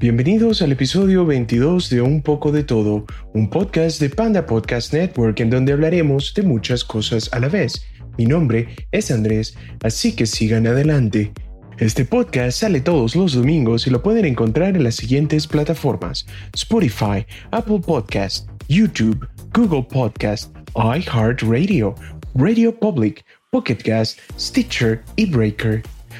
Bienvenidos al episodio 22 de Un poco de todo, un podcast de Panda Podcast Network en donde hablaremos de muchas cosas a la vez. Mi nombre es Andrés, así que sigan adelante. Este podcast sale todos los domingos y lo pueden encontrar en las siguientes plataformas: Spotify, Apple Podcast, YouTube, Google Podcast, iHeartRadio, Radio Public, Pocket Cast, Stitcher y Breaker.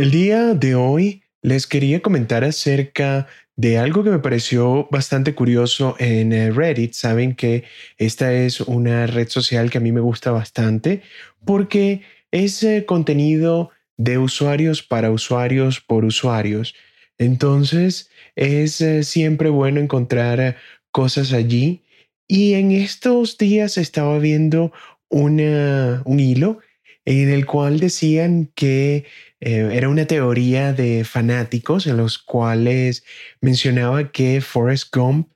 El día de hoy les quería comentar acerca de algo que me pareció bastante curioso en eh, Reddit. Saben que esta es una red social que a mí me gusta bastante porque es eh, contenido de usuarios para usuarios por usuarios. Entonces es eh, siempre bueno encontrar cosas allí. Y en estos días estaba viendo una, un hilo en el cual decían que eh, era una teoría de fanáticos en los cuales mencionaba que Forrest Gump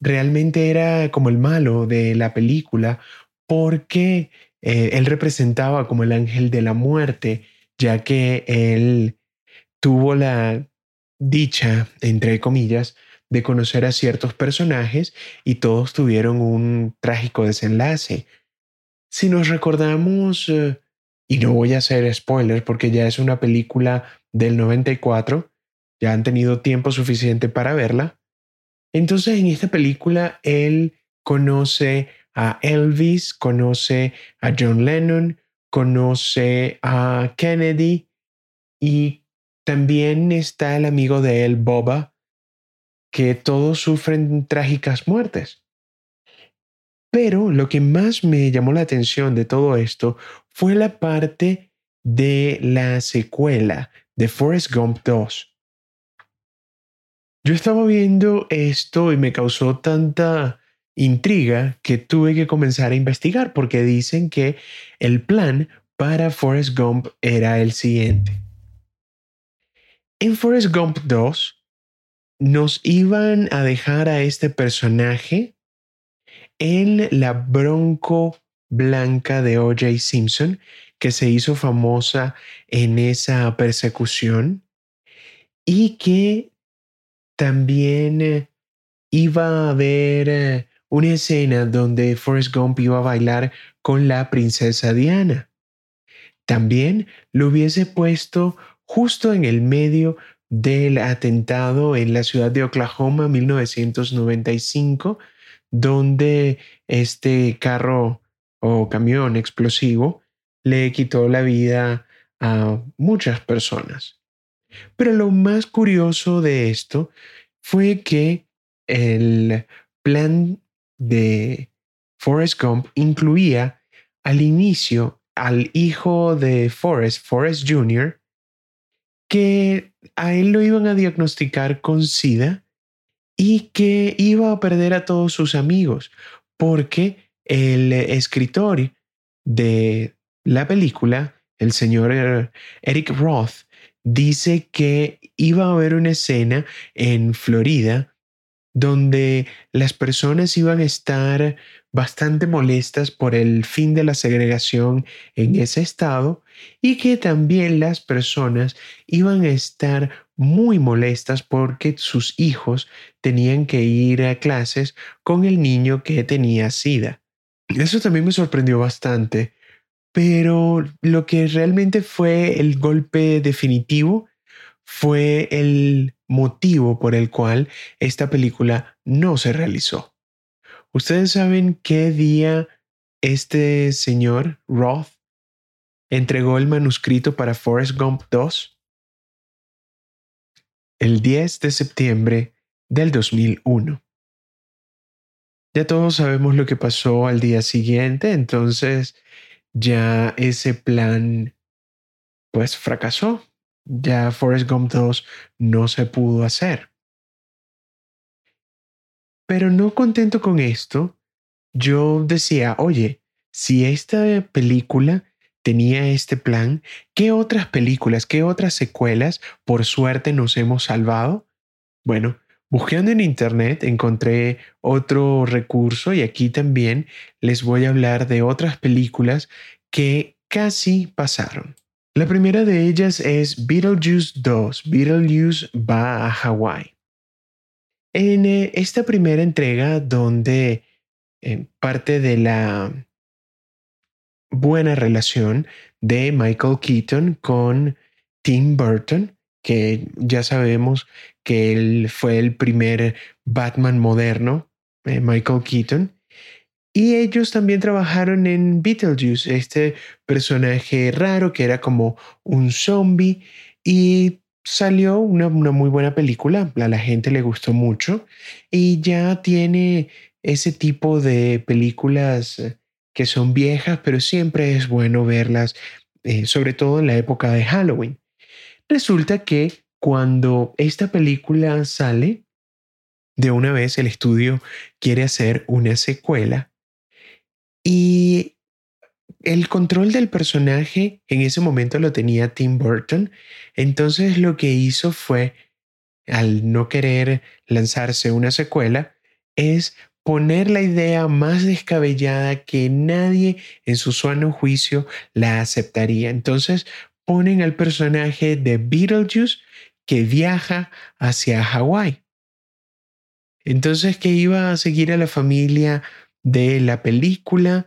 realmente era como el malo de la película porque eh, él representaba como el ángel de la muerte, ya que él tuvo la dicha, entre comillas, de conocer a ciertos personajes y todos tuvieron un trágico desenlace. Si nos recordamos eh, y no voy a hacer spoiler porque ya es una película del 94, ya han tenido tiempo suficiente para verla. Entonces en esta película él conoce a Elvis, conoce a John Lennon, conoce a Kennedy y también está el amigo de él, Boba, que todos sufren trágicas muertes. Pero lo que más me llamó la atención de todo esto fue la parte de la secuela de Forrest Gump 2. Yo estaba viendo esto y me causó tanta intriga que tuve que comenzar a investigar porque dicen que el plan para Forrest Gump era el siguiente. En Forrest Gump 2 nos iban a dejar a este personaje en la Bronco Blanca de O.J. Simpson, que se hizo famosa en esa persecución y que también eh, iba a haber eh, una escena donde Forrest Gump iba a bailar con la princesa Diana. También lo hubiese puesto justo en el medio del atentado en la ciudad de Oklahoma 1995 donde este carro o camión explosivo le quitó la vida a muchas personas. Pero lo más curioso de esto fue que el plan de Forrest Gump incluía al inicio al hijo de Forrest, Forrest Jr., que a él lo iban a diagnosticar con SIDA y que iba a perder a todos sus amigos porque el escritor de la película, el señor Eric Roth, dice que iba a haber una escena en Florida donde las personas iban a estar bastante molestas por el fin de la segregación en ese estado y que también las personas iban a estar muy molestas porque sus hijos tenían que ir a clases con el niño que tenía SIDA. Eso también me sorprendió bastante, pero lo que realmente fue el golpe definitivo fue el motivo por el cual esta película no se realizó. ¿Ustedes saben qué día este señor Roth entregó el manuscrito para Forrest Gump 2? El 10 de septiembre del 2001. Ya todos sabemos lo que pasó al día siguiente, entonces ya ese plan pues fracasó. Ya Forrest Gump 2 no se pudo hacer. Pero no contento con esto, yo decía, oye, si esta película tenía este plan, ¿qué otras películas, qué otras secuelas por suerte nos hemos salvado? Bueno, buscando en internet encontré otro recurso y aquí también les voy a hablar de otras películas que casi pasaron. La primera de ellas es Beetlejuice 2. Beetlejuice va a Hawái. En eh, esta primera entrega, donde eh, parte de la buena relación de Michael Keaton con Tim Burton, que ya sabemos que él fue el primer Batman moderno, eh, Michael Keaton. Y ellos también trabajaron en Beetlejuice, este personaje raro que era como un zombie y salió una, una, muy buena película, a la gente le gustó mucho y ya tiene ese tipo de películas que son viejas, pero siempre es bueno verlas, eh, sobre todo en la época de Halloween. Resulta que cuando esta película sale, de una vez el estudio quiere hacer una secuela y el control del personaje en ese momento lo tenía Tim Burton, entonces lo que hizo fue, al no querer lanzarse una secuela, es poner la idea más descabellada que nadie en su sano juicio la aceptaría. Entonces ponen al personaje de Beetlejuice que viaja hacia Hawái. Entonces que iba a seguir a la familia de la película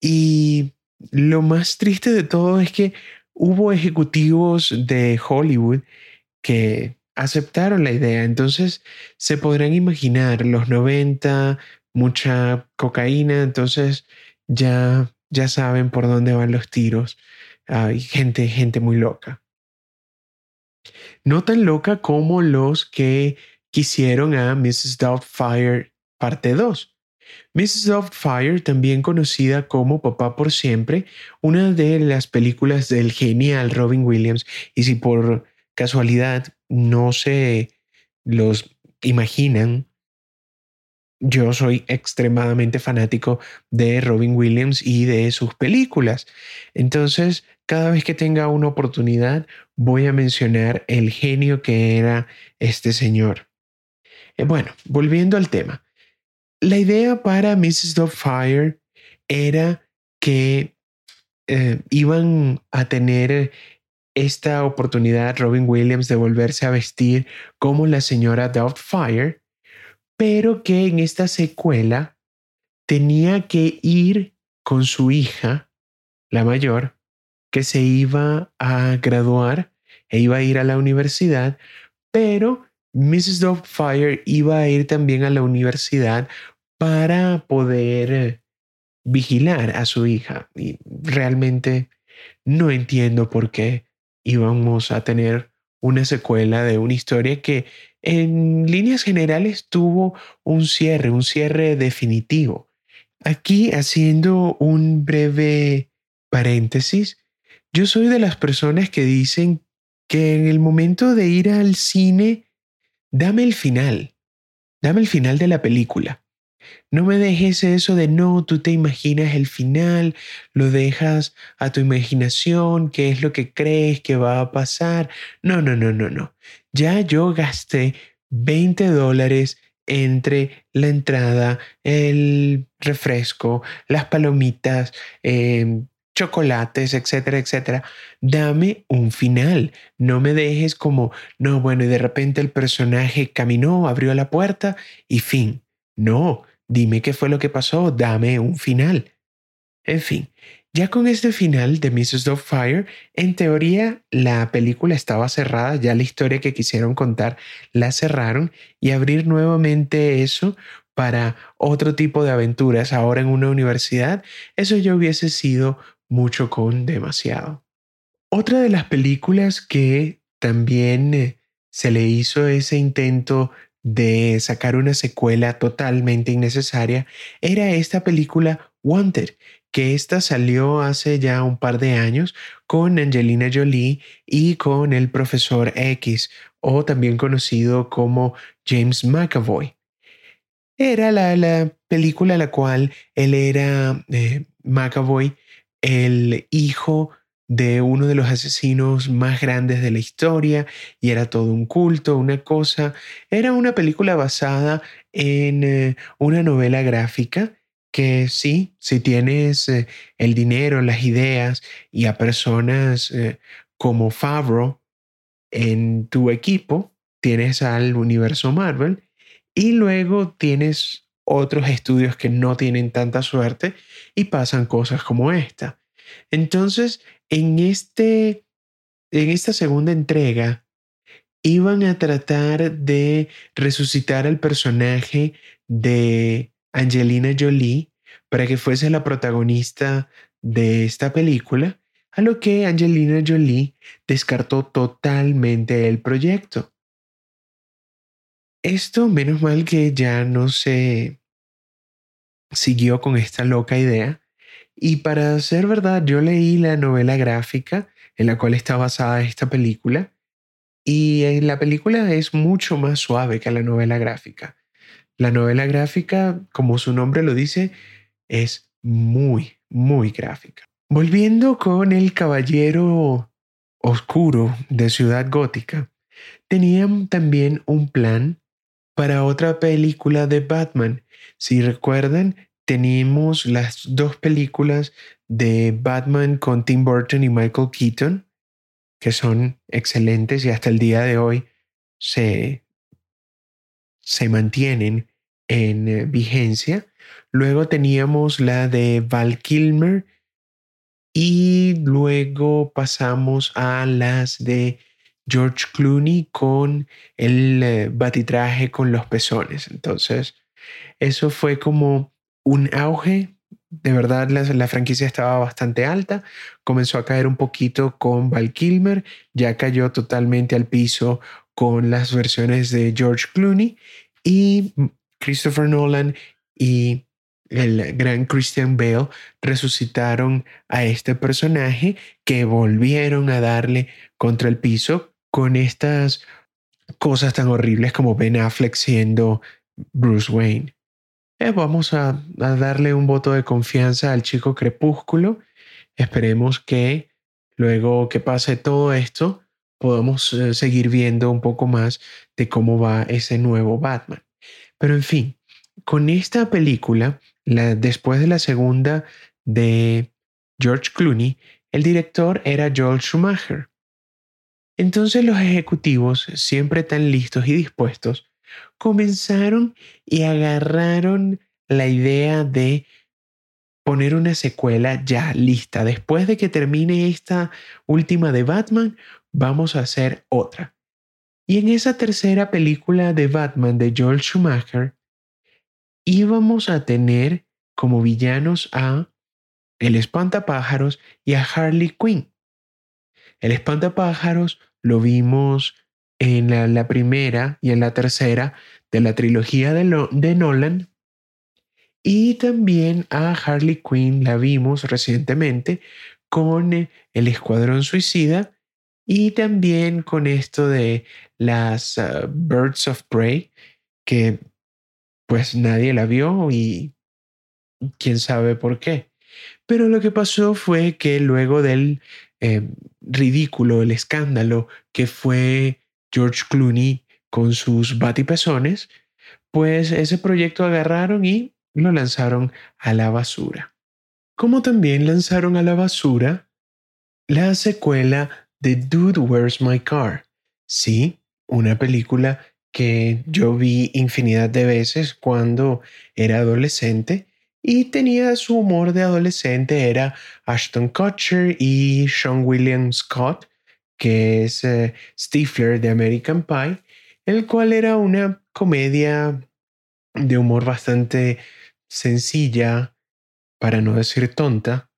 y lo más triste de todo es que hubo ejecutivos de Hollywood que aceptaron la idea. Entonces se podrán imaginar los 90, mucha cocaína, entonces ya, ya saben por dónde van los tiros. Hay gente, gente muy loca. No tan loca como los que quisieron a Mrs. Doubtfire parte 2. Mrs. Doubtfire, también conocida como Papá por Siempre, una de las películas del genial Robin Williams, y si por casualidad no se los imaginan, yo soy extremadamente fanático de Robin Williams y de sus películas. Entonces, cada vez que tenga una oportunidad, voy a mencionar el genio que era este señor. Eh, bueno, volviendo al tema. La idea para Mrs. Doubtfire era que eh, iban a tener esta oportunidad Robin Williams de volverse a vestir como la señora Doubtfire, pero que en esta secuela tenía que ir con su hija, la mayor, que se iba a graduar e iba a ir a la universidad, pero Mrs. Doubtfire iba a ir también a la universidad para poder vigilar a su hija. Y realmente no entiendo por qué íbamos a tener una secuela de una historia que en líneas generales tuvo un cierre, un cierre definitivo. Aquí haciendo un breve paréntesis, yo soy de las personas que dicen que en el momento de ir al cine, dame el final, dame el final de la película. No me dejes eso de no, tú te imaginas el final, lo dejas a tu imaginación, qué es lo que crees que va a pasar. No, no, no, no, no. Ya yo gasté 20 dólares entre la entrada, el refresco, las palomitas, em, chocolates, etcétera, etcétera. Dame un final. No me dejes como, no, bueno, y de repente el personaje caminó, abrió la puerta y fin. No, Dime qué fue lo que pasó, dame un final. En fin, ya con este final de Mrs. Fire, en teoría la película estaba cerrada, ya la historia que quisieron contar la cerraron y abrir nuevamente eso para otro tipo de aventuras ahora en una universidad, eso ya hubiese sido mucho con demasiado. Otra de las películas que también eh, se le hizo ese intento de sacar una secuela totalmente innecesaria era esta película Wanted, que esta salió hace ya un par de años con Angelina Jolie y con el profesor X, o también conocido como James McAvoy. era la, película en la cual él era eh, McAvoy, el hijo de uno de los asesinos más grandes de la historia y era todo un culto, una cosa. Era una película basada en eh, una novela gráfica que sí, si tienes eh, el dinero, las ideas y a personas eh, como Favreau en tu equipo, tienes al universo Marvel y luego tienes otros estudios que no tienen tanta suerte y pasan cosas como esta. Entonces, en, este, en esta segunda entrega, iban a tratar de resucitar al personaje de Angelina Jolie para que fuese la protagonista de esta película, a lo que Angelina Jolie descartó totalmente el proyecto. Esto, menos mal que ya no se siguió con esta loca idea, y para ser verdad, yo leí la novela gráfica en la cual está basada esta película y en la película es mucho más suave que la novela gráfica. La novela gráfica, como su nombre lo dice, es muy, muy gráfica. Volviendo con el caballero oscuro de Ciudad Gótica, tenían también un plan para otra película de Batman. Si recuerdan, tenemos las dos películas de Batman con Tim Burton y Michael Keaton, que son excelentes y hasta el día de hoy se, se mantienen en eh, vigencia. Luego teníamos la de Val Kilmer y luego pasamos a las de George Clooney con el eh, batitraje con los pezones. Entonces, eso fue como un auge. De verdad, la, franquicia estaba bastante alta. Comenzó a caer un poquito con Val Kilmer. Ya cayó totalmente al piso con las versiones de George Clooney. Y Christopher Nolan y el gran Christian Bale resucitaron a este personaje que volvieron a darle contra el piso con estas cosas tan horribles como Ben Affleck siendo Bruce Wayne. Eh, vamos a, darle un voto de confianza al chico Crepúsculo. Esperemos que luego que pase todo esto, podamos eh, seguir viendo un poco más de cómo va ese nuevo Batman. Pero en fin, con esta película, después de la segunda de George Clooney, el director era Joel Schumacher. Entonces los ejecutivos, siempre tan listos y dispuestos, comenzaron y agarraron la idea de poner una secuela ya lista. Después de que termine esta última de Batman, vamos a hacer otra. Y en esa tercera película de Batman de Joel Schumacher, íbamos a tener como villanos a el espantapájaros y a Harley Quinn. El espantapájaros lo vimos en la, primera y en la tercera de la trilogía de, Nolan. Y también a Harley Quinn la vimos recientemente con El Escuadrón Suicida y también con esto de las uh, Birds of Prey, que pues nadie la vio y quién sabe por qué. Pero lo que pasó fue que luego del eh, ridículo, el escándalo que fue George Clooney con sus batipezones, pues ese proyecto agarraron y lo lanzaron a la basura. Como también lanzaron a la basura la secuela de Dude, Where's My Car? Sí, una película que yo vi infinidad de veces cuando era adolescente y tenía su humor de adolescente, era Ashton Kutcher y Sean William Scott, que es eh, Stifler de American Pie, el cual era una comedia de humor bastante sencilla, para no decir tonta,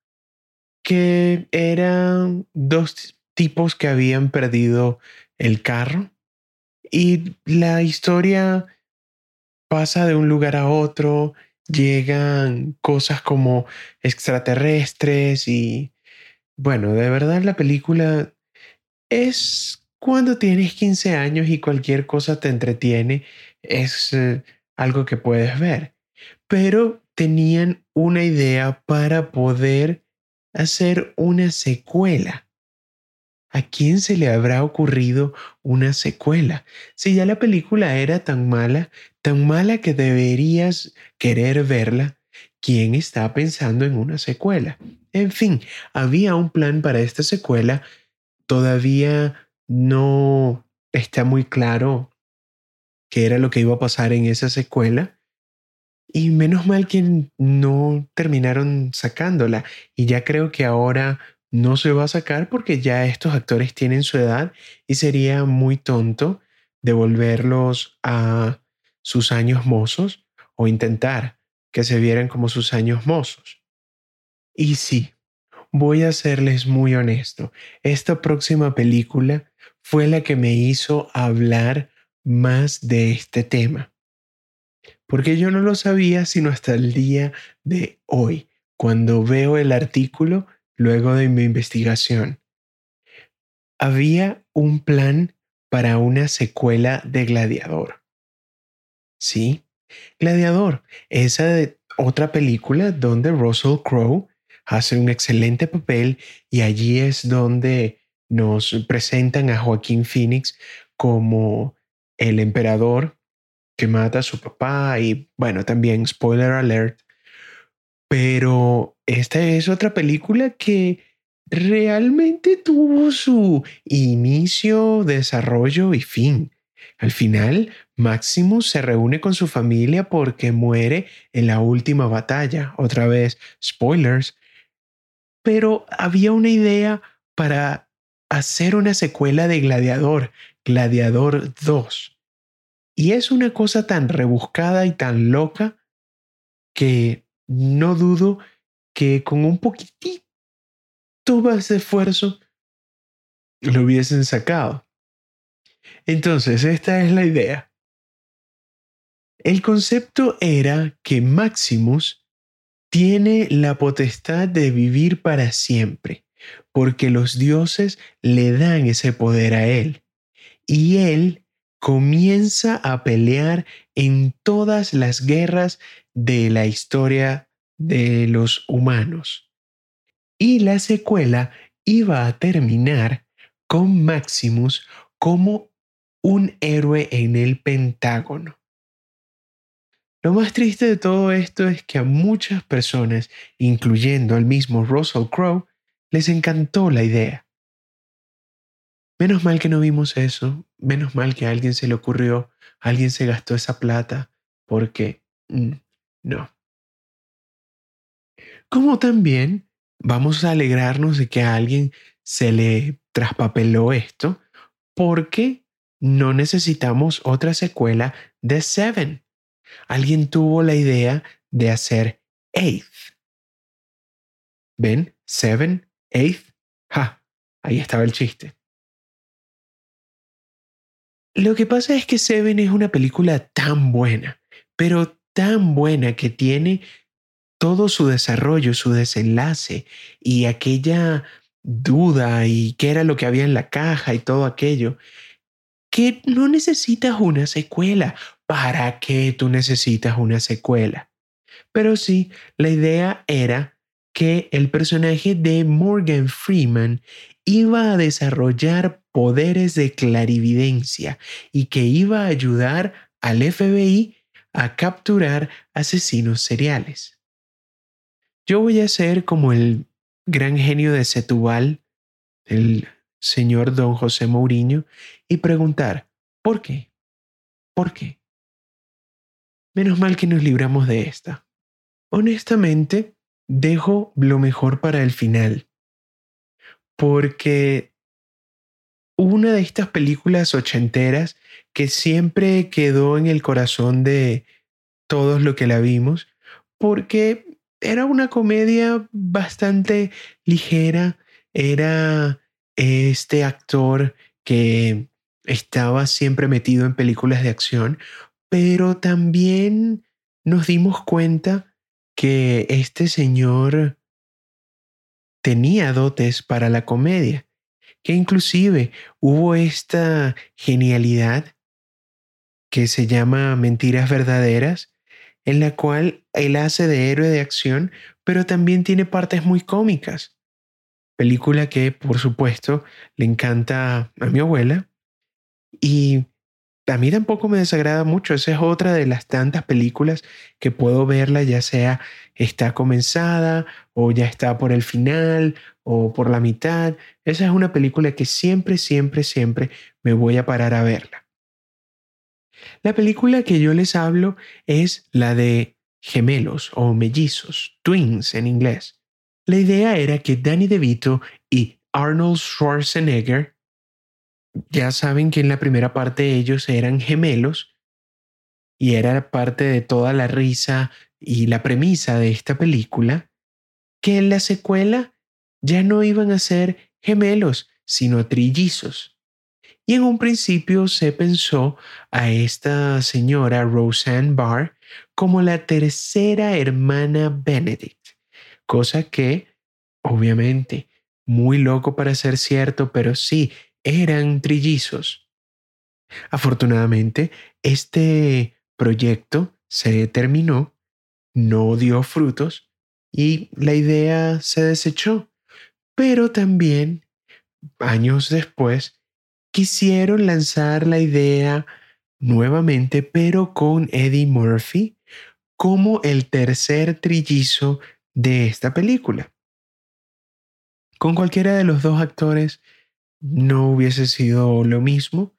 que eran dos tipos que habían perdido el carro y la historia pasa de un lugar a otro, llegan cosas como extraterrestres y bueno, de verdad la película es cuando tienes 15 años y cualquier cosa te entretiene. Es eh, algo que puedes ver, pero tenían una idea para poder hacer una secuela. ¿A quién se le habrá ocurrido una secuela? Si ya la película era tan mala, tan mala que deberías querer verla, ¿quién está pensando en una secuela? En fin, había un plan para esta secuela. Todavía no está muy claro qué era lo que iba a pasar en esa secuela. Y menos mal que no terminaron sacándola. Y ya creo que ahora no se va a sacar porque ya estos actores tienen su edad y sería muy tonto devolverlos a sus años mozos o intentar que se vieran como sus años mozos. Y sí, voy a serles muy honesto, esta próxima película fue la que me hizo hablar más de este tema. Porque yo no lo sabía sino hasta el día de hoy, cuando veo el artículo luego de mi investigación. Había un plan para una secuela de Gladiador. Sí, Gladiador, esa otra película donde Russell Crowe hace un excelente papel y allí es donde nos presentan a Joaquín Phoenix como el emperador que mata a su papá y bueno, también spoiler alert, pero esta es otra película que realmente tuvo su inicio, desarrollo y fin. Al final, Maximus se reúne con su familia porque muere en la última batalla. Otra vez, spoilers. Pero había una idea para hacer una secuela de Gladiador, Gladiador 2. Y es una cosa tan rebuscada y tan loca que no dudo que con un poquitito más de esfuerzo lo hubiesen sacado. Entonces, esta es la idea. El concepto era que Maximus tiene la potestad de vivir para siempre, porque los dioses le dan ese poder a él. Y él comienza a pelear en todas las guerras de la historia de los humanos. Y la secuela iba a terminar con Maximus como un héroe en el Pentágono. Lo más triste de todo esto es que a muchas personas, incluyendo al mismo Russell Crowe, les encantó la idea. Menos mal que no vimos eso, menos mal que a alguien se le ocurrió, alguien se gastó esa plata, porque mm, no. Como también vamos a alegrarnos de que a alguien se le traspapeló esto, porque no necesitamos otra secuela de Seven alguien tuvo la idea de hacer Eighth. ¿Ven? Seven, Eighth. Ja, ahí estaba el chiste. Lo que pasa es que Seven es una película tan buena, pero tan buena que tiene todo su desarrollo, su desenlace y aquella duda y qué era lo que había en la caja y todo aquello, que no necesitas una secuela ¿para qué tú necesitas una secuela? Pero sí, la idea era que el personaje de Morgan Freeman iba a desarrollar poderes de clarividencia y que iba a ayudar al FBI a capturar asesinos seriales. Yo voy a ser como el gran genio de Setúbal, el señor don José Mourinho, y preguntar, ¿por qué? ¿Por qué? Menos mal que nos libramos de esta. Honestamente, dejo lo mejor para el final. Porque una de estas películas ochenteras que siempre quedó en el corazón de todos los que la vimos, porque era una comedia bastante ligera, era este actor que estaba siempre metido en películas de acción, pero también nos dimos cuenta que este señor tenía dotes para la comedia, que inclusive hubo esta genialidad que se llama Mentiras Verdaderas, en la cual él hace de héroe de acción, pero también tiene partes muy cómicas. Película que, por supuesto, le encanta a mi abuela y a mí tampoco me desagrada mucho. Esa es otra de las tantas películas que puedo verla, ya sea está comenzada o ya está por el final o por la mitad. Esa es una película que siempre, siempre, siempre me voy a parar a verla. La película que yo les hablo es la de gemelos o mellizos, twins en inglés. La idea era que Danny DeVito y Arnold Schwarzenegger ya saben que en la primera parte ellos eran gemelos y era parte de toda la risa y la premisa de esta película, que en la secuela ya no iban a ser gemelos, sino trillizos. Y en un principio se pensó a esta señora Roseanne Barr como la tercera hermana Benedict, cosa que, obviamente, muy loco para ser cierto, pero sí, eran trillizos. Afortunadamente, este proyecto se terminó, no dio frutos y la idea se desechó. Pero también, años después, quisieron lanzar la idea nuevamente, pero con Eddie Murphy como el tercer trillizo de esta película. Con cualquiera de los dos actores no hubiese sido lo mismo.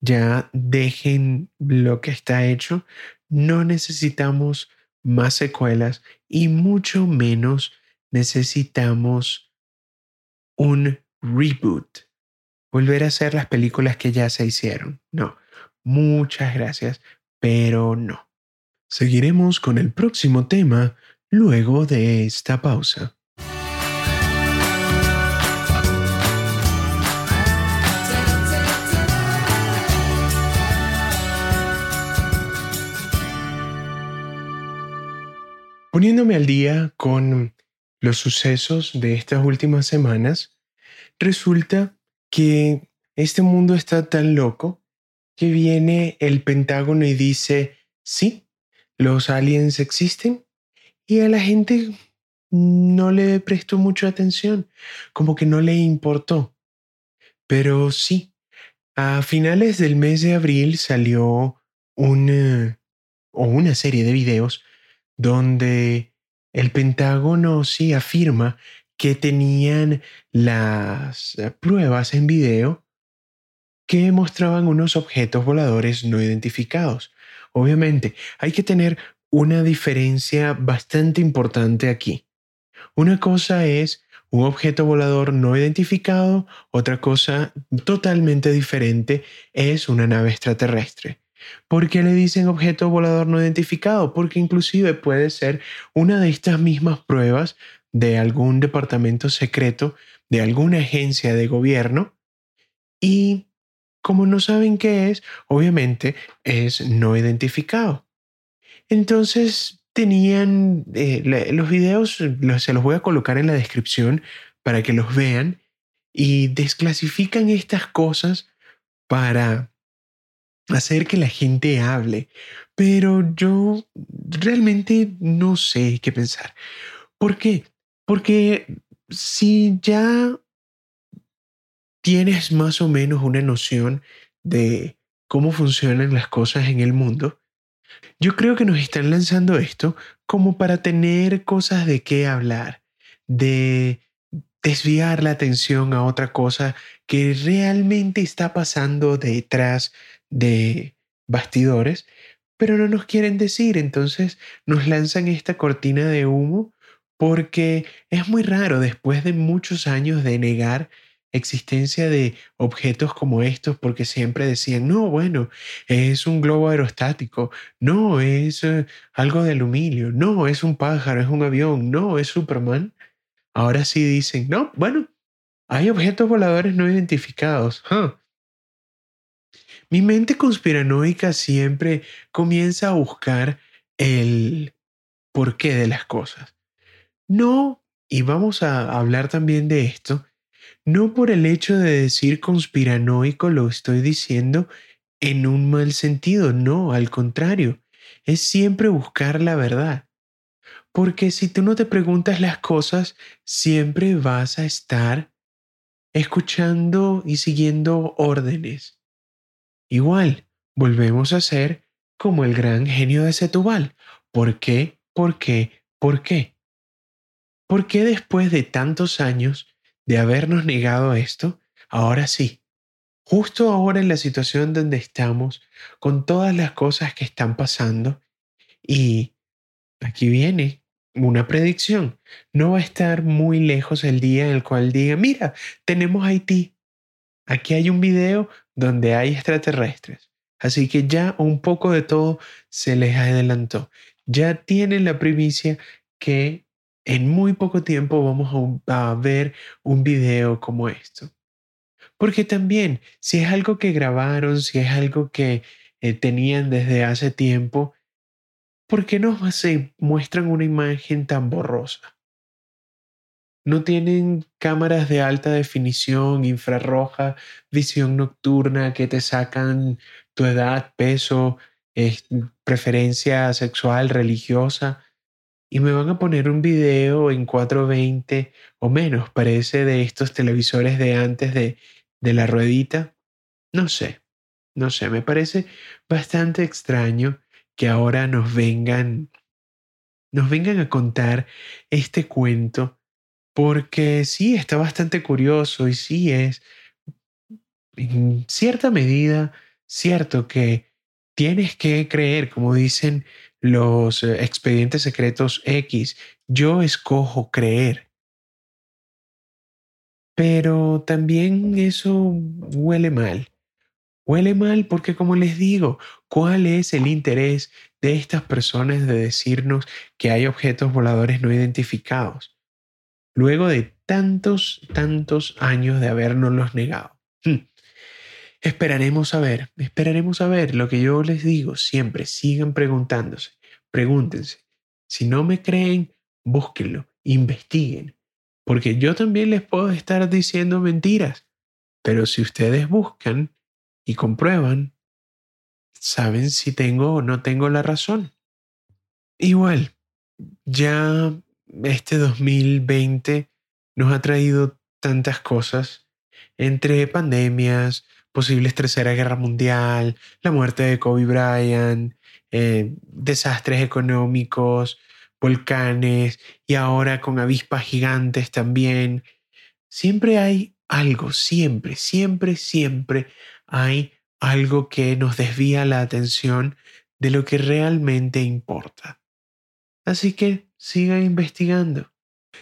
Ya dejen lo que está hecho. No necesitamos más secuelas y mucho menos necesitamos un reboot. Volver a hacer las películas que ya se hicieron. No. Muchas gracias, pero no. Seguiremos con el próximo tema luego de esta pausa. Poniéndome al día con los sucesos de estas últimas semanas, resulta que este mundo está tan loco que viene el Pentágono y dice, sí, los aliens existen y a la gente no le prestó mucha atención, como que no le importó. Pero sí, a finales del mes de abril salió una o una serie de videos donde el Pentágono sí afirma que tenían las eh, pruebas en video que mostraban unos objetos voladores no identificados. Obviamente, hay que tener una diferencia bastante importante aquí. Una cosa es un objeto volador no identificado, otra cosa totalmente diferente es una nave extraterrestre. ¿Por qué le dicen objeto volador no identificado? Porque inclusive puede ser una de estas mismas pruebas de algún departamento secreto, de alguna agencia de gobierno, y como no saben qué es, obviamente es no identificado. Entonces tenían eh, los videos, se los voy a colocar en la descripción para que los vean, y desclasifican estas cosas para hacer que la gente hable, pero yo realmente no sé qué pensar. ¿Por qué? Porque si ya tienes más o menos una noción de cómo funcionan las cosas en el mundo, yo creo que nos están lanzando esto como para tener cosas de qué hablar, de desviar la atención a otra cosa que realmente está pasando detrás de bastidores, pero no nos quieren decir, entonces nos lanzan esta cortina de humo porque es muy raro después de muchos años de negar existencia de objetos como estos porque siempre decían, no, bueno, es un globo aerostático, no, es eh, algo de aluminio, no, es un pájaro, es un avión, no, es Superman. Ahora sí dicen, no, bueno, hay objetos voladores no identificados. Mi mente conspiranoica siempre comienza a buscar el porqué de las cosas. No, y vamos a hablar también de esto, no por el hecho de decir conspiranoico lo estoy diciendo en un mal sentido, no, al contrario, es siempre buscar la verdad. Porque si tú no te preguntas las cosas, siempre vas a estar escuchando y siguiendo órdenes. Igual, volvemos a ser como el gran genio de Setúbal. ¿Por qué? ¿Por qué? ¿Por qué? ¿Por qué después de tantos años de habernos negado esto, ahora sí, justo ahora en la situación donde estamos, con todas las cosas que están pasando, y aquí viene una predicción. No va a estar muy lejos el día en el cual diga, mira, tenemos Haití. Aquí hay un video donde hay extraterrestres. Así que ya un poco de todo se les adelantó. Ya tienen la primicia que en muy poco tiempo vamos a, ver un video como esto. Porque también, si es algo que grabaron, si es algo que eh, tenían desde hace tiempo, ¿por qué nos muestran una imagen tan borrosa? No tienen cámaras de alta definición, infrarroja, visión nocturna que te sacan tu edad, peso, preferencia sexual, religiosa y me van a poner un video en 420 o menos, parece de estos televisores de antes de, de la ruedita. No sé, no sé, me parece bastante extraño que ahora nos vengan, nos vengan a contar este cuento, porque sí, está bastante curioso y sí es, en cierta medida, cierto que tienes que creer, como dicen los eh, expedientes secretos X. Yo escojo creer. Pero también eso huele mal. Huele mal porque, como les digo, ¿cuál es el interés de estas personas de decirnos que hay objetos voladores no identificados? Luego de tantos, tantos años de habernoslos negado. Hmm. Esperaremos a ver, esperaremos a ver lo que yo les digo siempre. Sigan preguntándose, pregúntense. Si no me creen, búsquenlo, investiguen. Porque yo también les puedo estar diciendo mentiras. Pero si ustedes buscan y comprueban, saben si tengo o no tengo la razón. Igual, ya este 2020 nos ha traído tantas cosas, entre pandemias, posibles tercera guerra mundial, la muerte de Kobe Bryant, eh, desastres económicos, volcanes y ahora con avispas gigantes también. Siempre hay algo, siempre, siempre, siempre hay algo que nos desvía la atención de lo que realmente importa. Así que sigan investigando.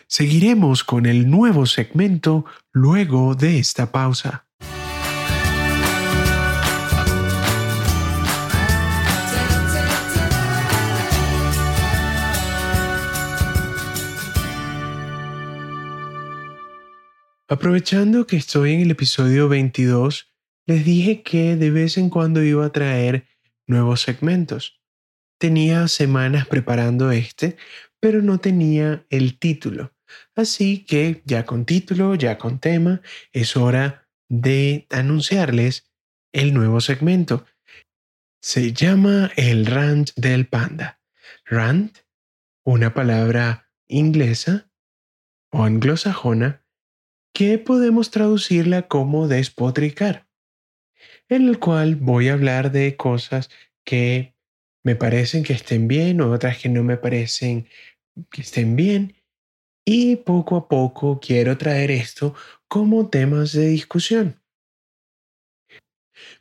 Seguiremos con el nuevo segmento luego de esta pausa. Aprovechando que estoy en el episodio 22, les dije que de vez en cuando iba a traer nuevos segmentos. Tenía semanas preparando este, pero no tenía el título. Así que ya con título, ya con tema, es hora de anunciarles el nuevo segmento. Se llama el rant del panda. Rant, una palabra inglesa o anglosajona que podemos traducirla como despotricar, en el cual voy a hablar de cosas que me parecen que estén bien o otras que no me parecen que estén bien. Y poco a poco quiero traer esto como temas de discusión.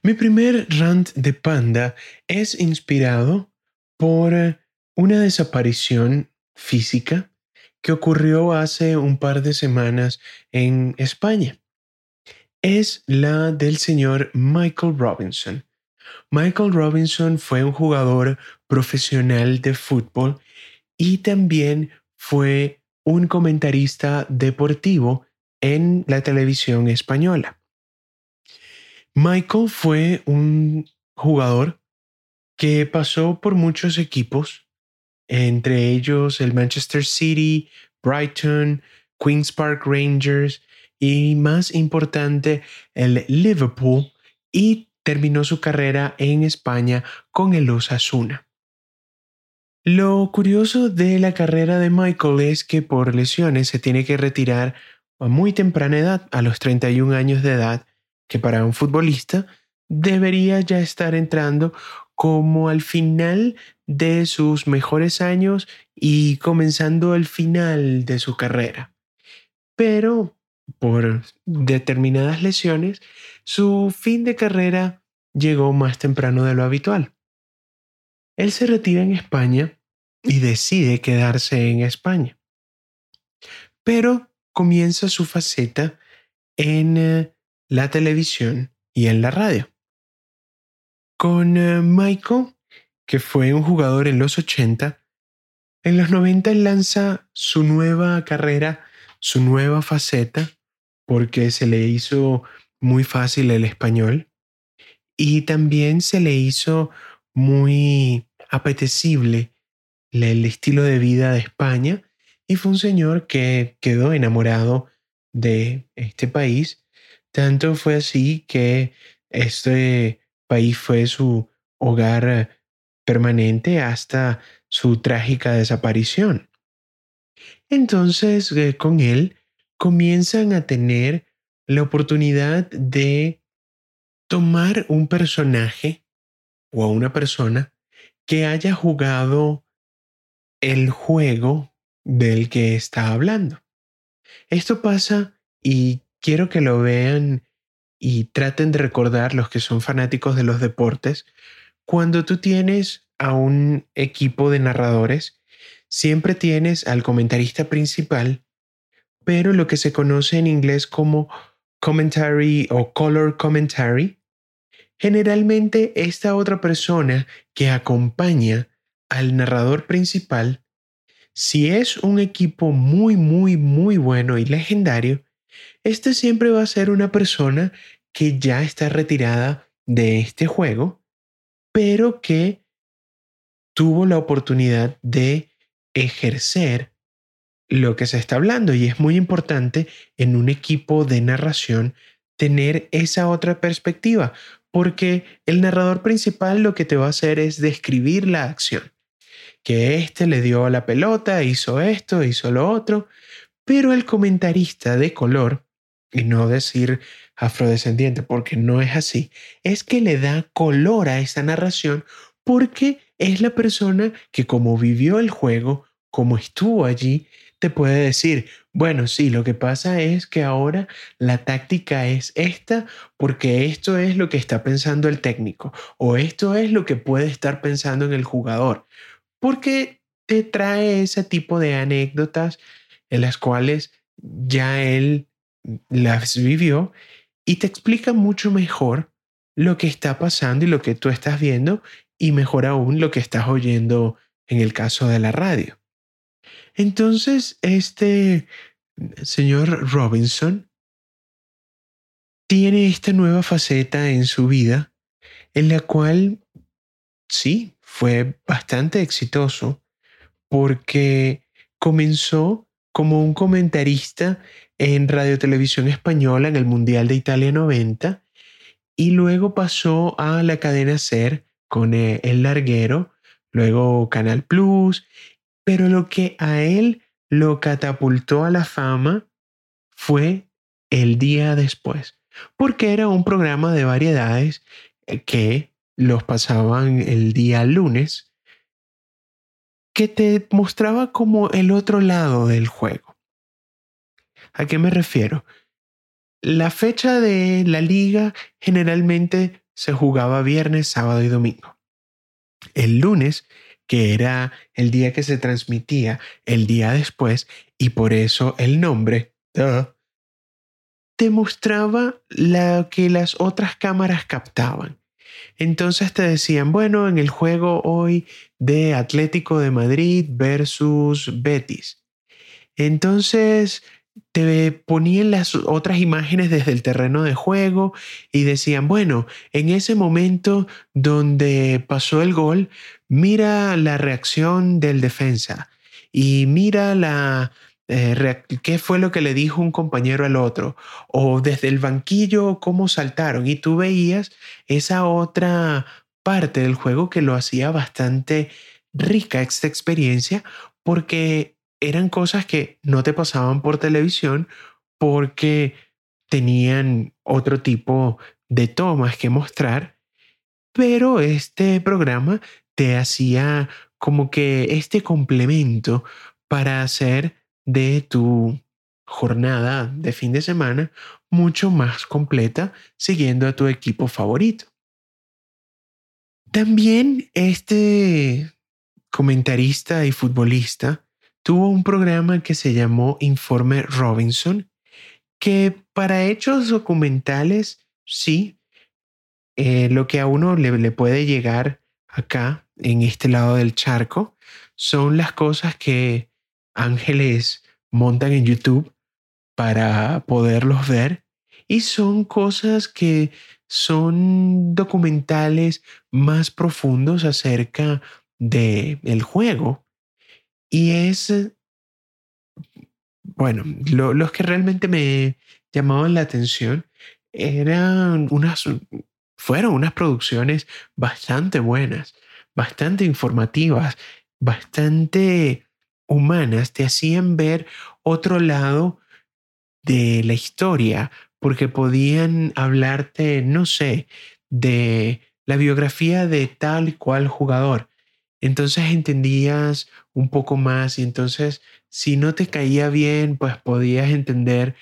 Mi primer rant de panda es inspirado por una desaparición física que ocurrió hace un par de semanas en España. Es la del señor Michael Robinson. Michael Robinson fue un jugador profesional de fútbol y también fue un comentarista deportivo en la televisión española. Michael fue un jugador que pasó por muchos equipos entre ellos el Manchester City, Brighton, Queen's Park Rangers y más importante el Liverpool y terminó su carrera en España con el Osasuna. Lo curioso de la carrera de Michael es que por lesiones se tiene que retirar a muy temprana edad, a los 31 años de edad, que para un futbolista debería ya estar entrando como al final de sus mejores años y comenzando el final de su carrera. Pero por determinadas lesiones, su fin de carrera llegó más temprano de lo habitual. Él se retira en España y decide quedarse en España. Pero comienza su faceta en eh, la televisión y en la radio. Con eh, Michael, que fue un jugador en los 80, en los 90 lanza su nueva carrera, su nueva faceta, porque se le hizo muy fácil el español y también se le hizo muy apetecible el estilo de vida de España y fue un señor que quedó enamorado de este país. Tanto fue así que este país fue su hogar permanente hasta su trágica desaparición. Entonces, eh, con él comienzan a tener la oportunidad de tomar un personaje o a una persona que haya jugado el juego del que está hablando. Esto pasa y quiero que lo vean y traten de recordar los que son fanáticos de los deportes, cuando tú tienes a un equipo de narradores, siempre tienes al comentarista principal, pero lo que se conoce en inglés como commentary o color commentary, generalmente esta otra persona que acompaña al narrador principal, si es un equipo muy, muy, muy bueno y legendario, este siempre va a ser una persona que ya está retirada de este juego, pero que tuvo la oportunidad de ejercer lo que se está hablando. Y es muy importante en un equipo de narración tener esa otra perspectiva, porque el narrador principal lo que te va a hacer es describir la acción. Que este le dio la pelota, hizo esto, hizo lo otro, pero el comentarista de color, y no decir afrodescendiente porque no es así, es que le da color a esa narración porque es la persona que como vivió el juego, como estuvo allí, te puede decir, bueno, sí, lo que pasa es que ahora la táctica es esta porque esto es lo que está pensando el técnico o esto es lo que puede estar pensando en el jugador porque te trae ese tipo de anécdotas en las cuales ya él las vivió y te explica mucho mejor lo que está pasando y lo que tú estás viendo y mejor aún lo que estás oyendo en el caso de la radio. Entonces, este señor Robinson tiene esta nueva faceta en su vida en la cual, sí, fue bastante exitoso porque comenzó como un comentarista en Radio Televisión Española en el Mundial de Italia 90 y luego pasó a la cadena Ser con eh, El Larguero, luego Canal Plus, pero lo que a él lo catapultó a la fama fue el día después, porque era un programa de variedades eh, que los pasaban el día lunes, que te mostraba como el otro lado del juego. ¿A qué me refiero? La fecha de la liga generalmente se jugaba viernes, sábado y domingo. El lunes, que era el día que se transmitía el día después, y por eso el nombre, te mostraba lo que las otras cámaras captaban. Entonces te decían, bueno, en el juego hoy de Atlético de Madrid versus Betis. Entonces te ponían las otras imágenes desde el terreno de juego y decían, bueno, en ese momento donde pasó el gol, mira la reacción del defensa y mira la eh, qué fue lo que le dijo un compañero al otro, o desde el banquillo cómo saltaron, y tú veías esa otra parte del juego que lo hacía bastante rica esta experiencia, porque eran cosas que no te pasaban por televisión, porque tenían otro tipo de tomas que mostrar, pero este programa te hacía como que este complemento para hacer de tu jornada de fin de semana mucho más completa siguiendo a tu equipo favorito. También este comentarista y futbolista tuvo un programa que se llamó Informe Robinson, que para hechos documentales, sí, eh, lo que a uno le, le puede llegar acá, en este lado del charco, son las cosas que ángeles montan en YouTube para poderlos ver y son cosas que son documentales más profundos acerca de el juego y es bueno los que realmente me llamaban la atención eran unas fueron unas producciones bastante buenas bastante informativas bastante humanas te hacían ver otro lado de la historia, porque podían hablarte, no sé, de la biografía de tal cual jugador. Entonces entendías un poco más y entonces si no te caía bien, pues podías entender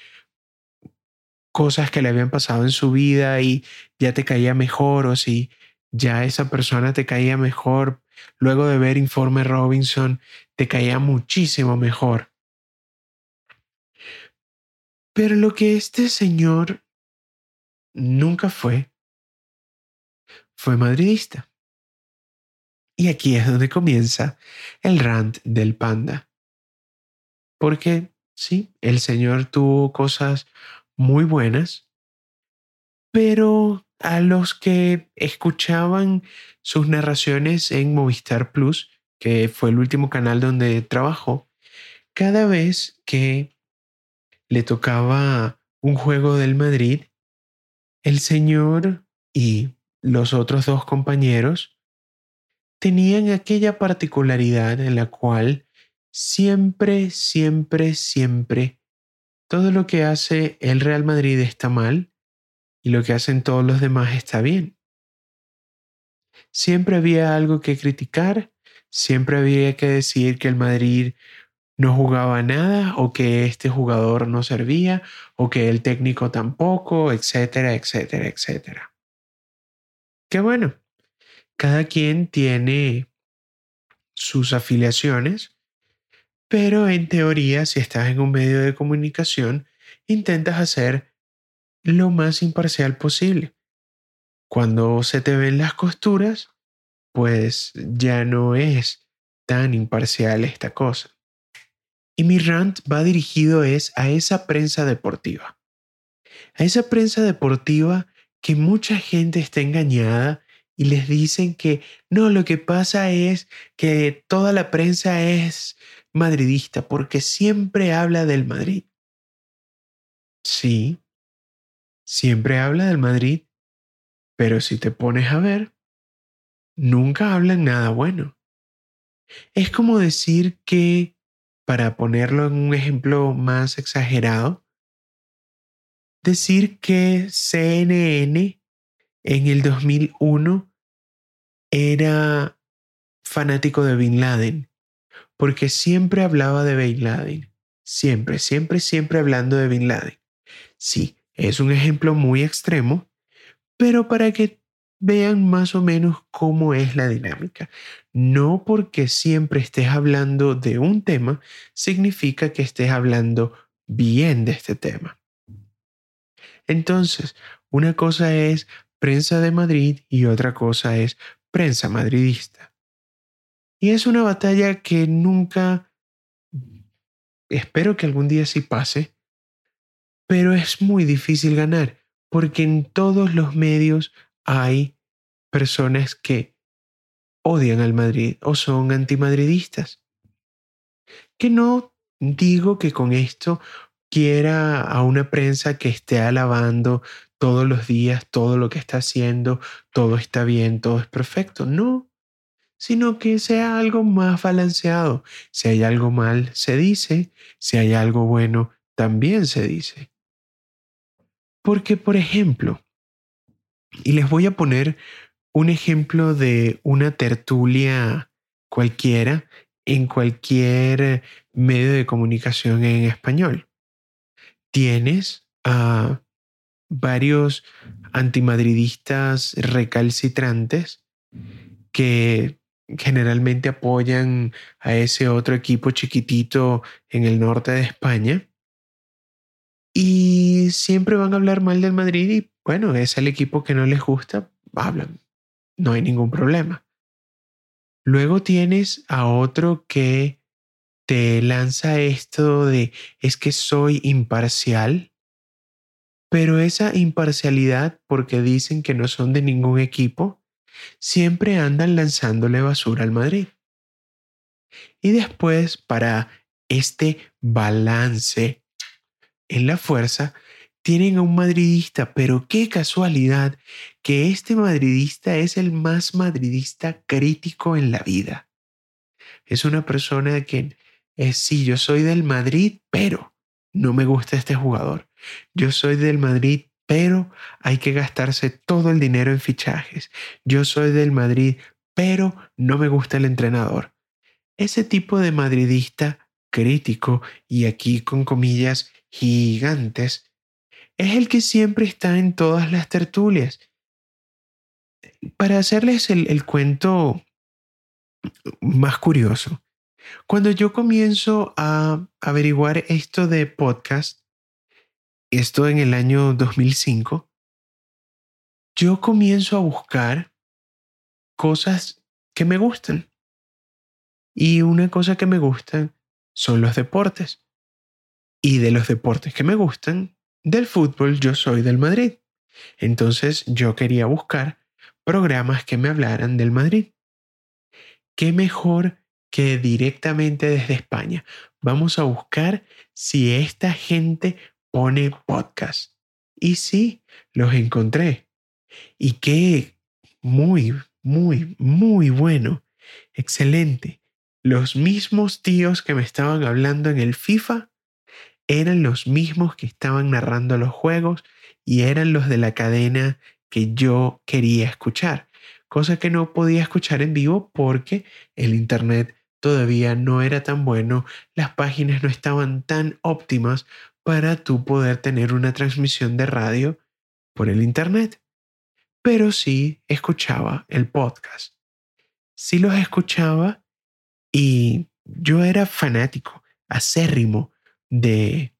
cosas que le habían pasado en su vida y ya te caía mejor o si ya esa persona te caía mejor luego de ver Informe Robinson, te caía muchísimo mejor. Pero lo que este señor nunca fue, fue madridista. Y aquí es donde comienza el rant del panda. Porque sí, el señor tuvo cosas muy buenas, pero a los que escuchaban sus narraciones en Movistar Plus, que fue el último canal donde trabajó, cada vez que le tocaba un juego del Madrid, el señor y los otros dos compañeros tenían aquella particularidad en la cual siempre, siempre, siempre todo lo que hace el Real Madrid está mal y lo que hacen todos los demás está bien. Siempre había algo que criticar, siempre había que decir que el Madrid no jugaba nada o que este jugador no servía o que el técnico tampoco, etcétera, etcétera, etcétera. Qué bueno, cada quien tiene sus afiliaciones, pero en teoría si estás en un medio de comunicación, intentas hacer lo más imparcial posible. Cuando se te ven las costuras, pues ya no es tan imparcial esta cosa. Y mi rant va dirigido es a esa prensa deportiva. A esa prensa deportiva que mucha gente está engañada y les dicen que no, lo que pasa es que toda la prensa es madridista porque siempre habla del Madrid. Sí, siempre habla del Madrid, pero si te pones a ver, nunca hablan nada bueno. Es como decir que, para ponerlo en un ejemplo más exagerado, decir que CNN en el 2001 era fanático de Bin Laden, porque siempre hablaba de Bin Laden, siempre, siempre, siempre hablando de Bin Laden. Sí, es un ejemplo muy extremo, pero para que vean más o menos cómo es la dinámica. No porque siempre estés hablando de un tema, significa que estés hablando bien de este tema. Entonces, una cosa es prensa de Madrid y otra cosa es prensa madridista. Y es una batalla que nunca, espero que algún día sí pase, pero es muy difícil ganar porque en todos los medios hay personas que odian al Madrid o son antimadridistas, que no digo que con esto quiera a una prensa que esté alabando todos los días todo lo que está haciendo, todo está bien, todo es perfecto. No, sino que sea algo más balanceado. Si hay algo mal, se dice. Si hay algo bueno, también se dice. Porque, por ejemplo, y les voy a poner un ejemplo de una tertulia cualquiera en cualquier medio de comunicación en español. Tienes a varios antimadridistas recalcitrantes que generalmente apoyan a ese otro equipo chiquitito en el norte de España y siempre van a hablar mal del Madrid y bueno, es el equipo que no les gusta, hablan, no hay ningún problema. Luego tienes a otro que te lanza esto de es que soy imparcial, pero esa imparcialidad, porque dicen que no son de ningún equipo, siempre andan lanzándole basura al Madrid. Y después, para este balance en la fuerza, tienen a un madridista, pero qué casualidad que este madridista es el más madridista crítico en la vida. Es una persona que es, sí, yo soy del Madrid, pero no me gusta este jugador. Yo soy del Madrid, pero hay que gastarse todo el dinero en fichajes. Yo soy del Madrid, pero no me gusta el entrenador. Ese tipo de madridista crítico, y aquí con comillas gigantes, es el que siempre está en todas las tertulias. Para hacerles el, cuento más curioso, cuando yo comienzo a averiguar esto de podcast, esto en el año 2005, yo comienzo a buscar cosas que me gustan. Y una cosa que me gustan son los deportes. Y de los deportes que me gustan, del fútbol yo soy del Madrid. Entonces yo quería buscar programas que me hablaran del Madrid. ¿Qué mejor que directamente desde España? Vamos a buscar si esta gente pone podcast. Y sí, los encontré. Y qué muy, muy, muy bueno. Excelente. Los mismos tíos que me estaban hablando en el FIFA eran los mismos que estaban narrando los juegos y eran los de la cadena que yo quería escuchar, cosa que no podía escuchar en vivo porque el Internet todavía no era tan bueno, las páginas no estaban tan óptimas para tú poder tener una transmisión de radio por el Internet. Pero sí escuchaba el podcast. Sí los escuchaba y yo era fanático, acérrimo de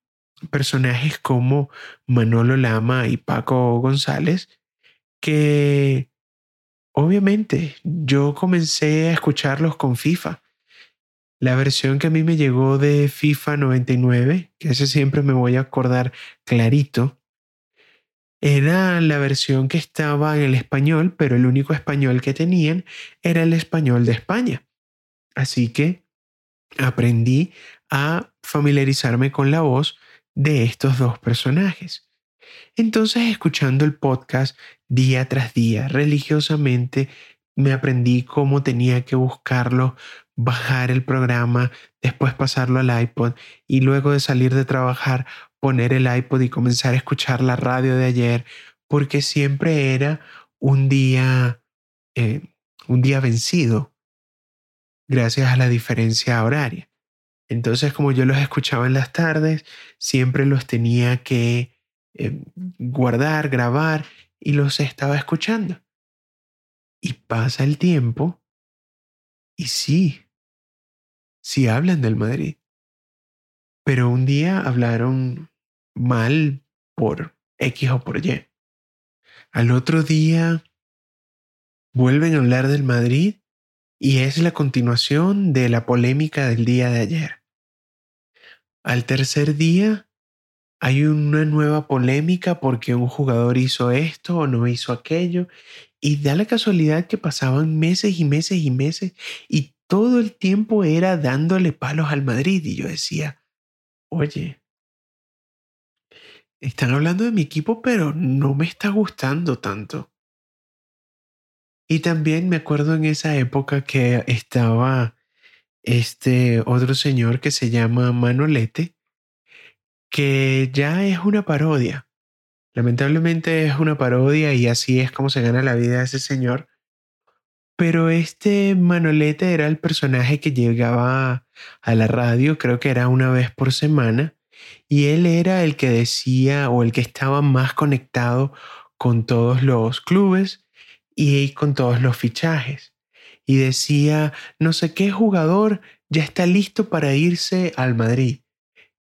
personajes como Manolo Lama y Paco González, que obviamente yo comencé a escucharlos con FIFA. La versión que a mí me llegó de FIFA 99, que ese siempre me voy a acordar clarito, era la versión que estaba en el español, pero el único español que tenían era el español de España. Así que aprendí a familiarizarme con la voz de estos dos personajes. Entonces, escuchando el podcast día tras día, religiosamente, me aprendí cómo tenía que buscarlo, bajar el programa, después pasarlo al iPod y luego de salir de trabajar, poner el iPod y comenzar a escuchar la radio de ayer, porque siempre era un día, eh, un día vencido, gracias a la diferencia horaria. Entonces, como yo los escuchaba en las tardes, siempre los tenía que eh, guardar, grabar y los estaba escuchando. Y pasa el tiempo y sí, sí hablan del Madrid. Pero un día hablaron mal por X o por Y. Al otro día vuelven a hablar del Madrid y es la continuación de la polémica del día de ayer. Al tercer día hay una nueva polémica porque un jugador hizo esto o no hizo aquello y da la casualidad que pasaban meses y meses y meses y todo el tiempo era dándole palos al Madrid y yo decía, oye, están hablando de mi equipo, pero no me está gustando tanto. Y también me acuerdo en esa época que estaba este otro señor que se llama Manolete, que ya es una parodia. Lamentablemente es una parodia y así es como se gana la vida ese señor. Pero este Manolete era el personaje que llegaba a la radio, creo que era una vez por semana, y él era el que decía o el que estaba más conectado con todos los clubes y con todos los fichajes. Y decía, no sé qué jugador ya está listo para irse al Madrid.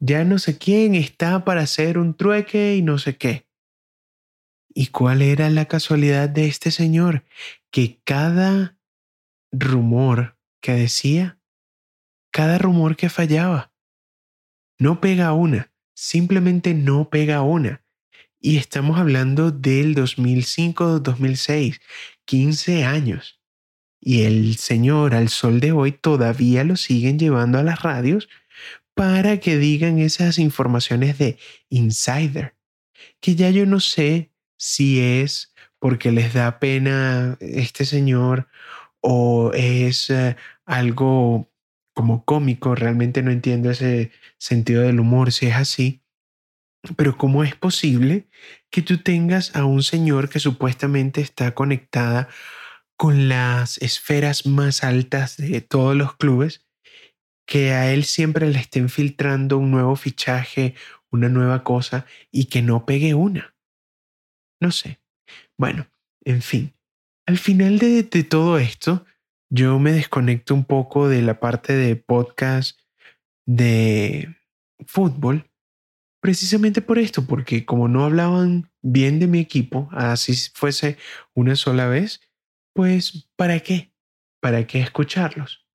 Ya no sé quién está para hacer un trueque y no sé qué. ¿Y cuál era la casualidad de este señor? Que cada rumor que decía, cada rumor que fallaba, no pega una, simplemente no pega una. Y estamos hablando del 2005-2006, 15 años. Y el señor al sol de hoy todavía lo siguen llevando a las radios para que digan esas informaciones de insider, que ya yo no sé si es porque les da pena este señor o es eh, algo como cómico, realmente no entiendo ese sentido del humor si es así, pero ¿cómo es posible que tú tengas a un señor que supuestamente está conectada con las esferas más altas de todos los clubes, que a él siempre le estén filtrando un nuevo fichaje, una nueva cosa y que no pegue una? No sé. Bueno, en fin, al final de, de todo esto, yo me desconecto un poco de la parte de podcast de fútbol precisamente por esto, porque como no hablaban bien de mi equipo, así fuese una sola vez, pues ¿para qué? ¿Para qué escucharlos?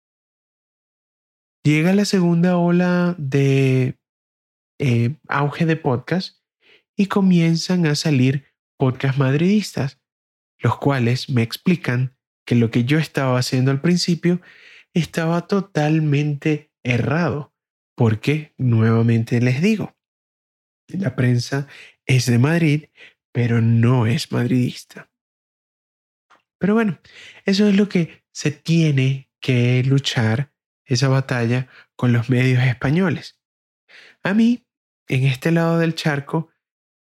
Llega la segunda ola de eh, auge de podcast y comienzan a salir podcast madridistas, los cuales me explican que lo que yo estaba haciendo al principio estaba totalmente errado, porque nuevamente les digo, la prensa es de Madrid, pero no es madridista. Pero bueno, eso es lo que se tiene que luchar, esa batalla con los medios españoles. A mí, en este lado del charco,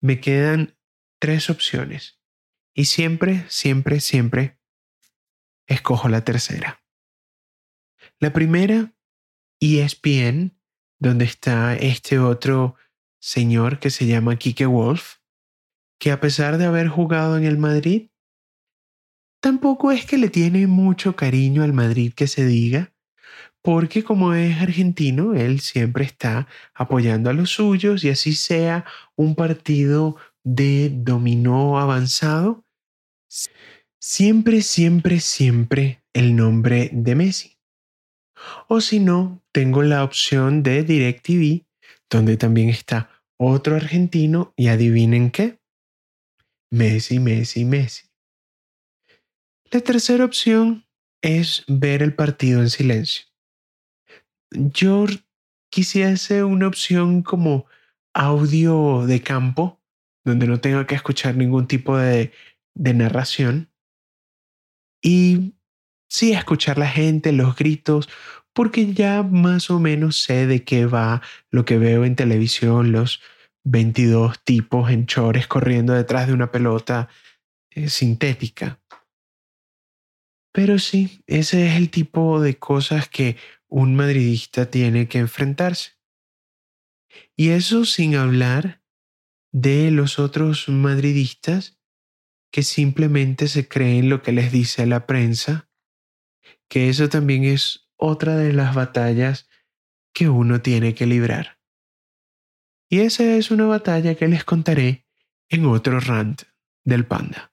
me quedan tres opciones. Y siempre, siempre, siempre escojo la tercera. La primera, ESPN, donde está este otro señor que se llama Kike Wolf, que a pesar de haber jugado en el Madrid, tampoco es que le tiene mucho cariño al Madrid que se diga, porque como es argentino, él siempre está apoyando a los suyos y así sea un partido de dominó avanzado, siempre, siempre, siempre el nombre de Messi. O si no, tengo la opción de DirecTV donde también está otro argentino y adivinen qué. Messi, Messi, Messi. La tercera opción es ver el partido en silencio. Yo quisiese una opción como audio de campo, donde no tenga que escuchar ningún tipo de, de narración. Y sí, escuchar la gente, los gritos, porque ya más o menos sé de qué va lo que veo en televisión, los 22 tipos en chores corriendo detrás de una pelota eh, sintética. Pero sí, ese es el tipo de cosas que un madridista tiene que enfrentarse. Y eso sin hablar de los otros madridistas que simplemente se creen lo que les dice la prensa, que eso también es otra de las batallas que uno tiene que librar. Y esa es una batalla que les contaré en otro rant del panda.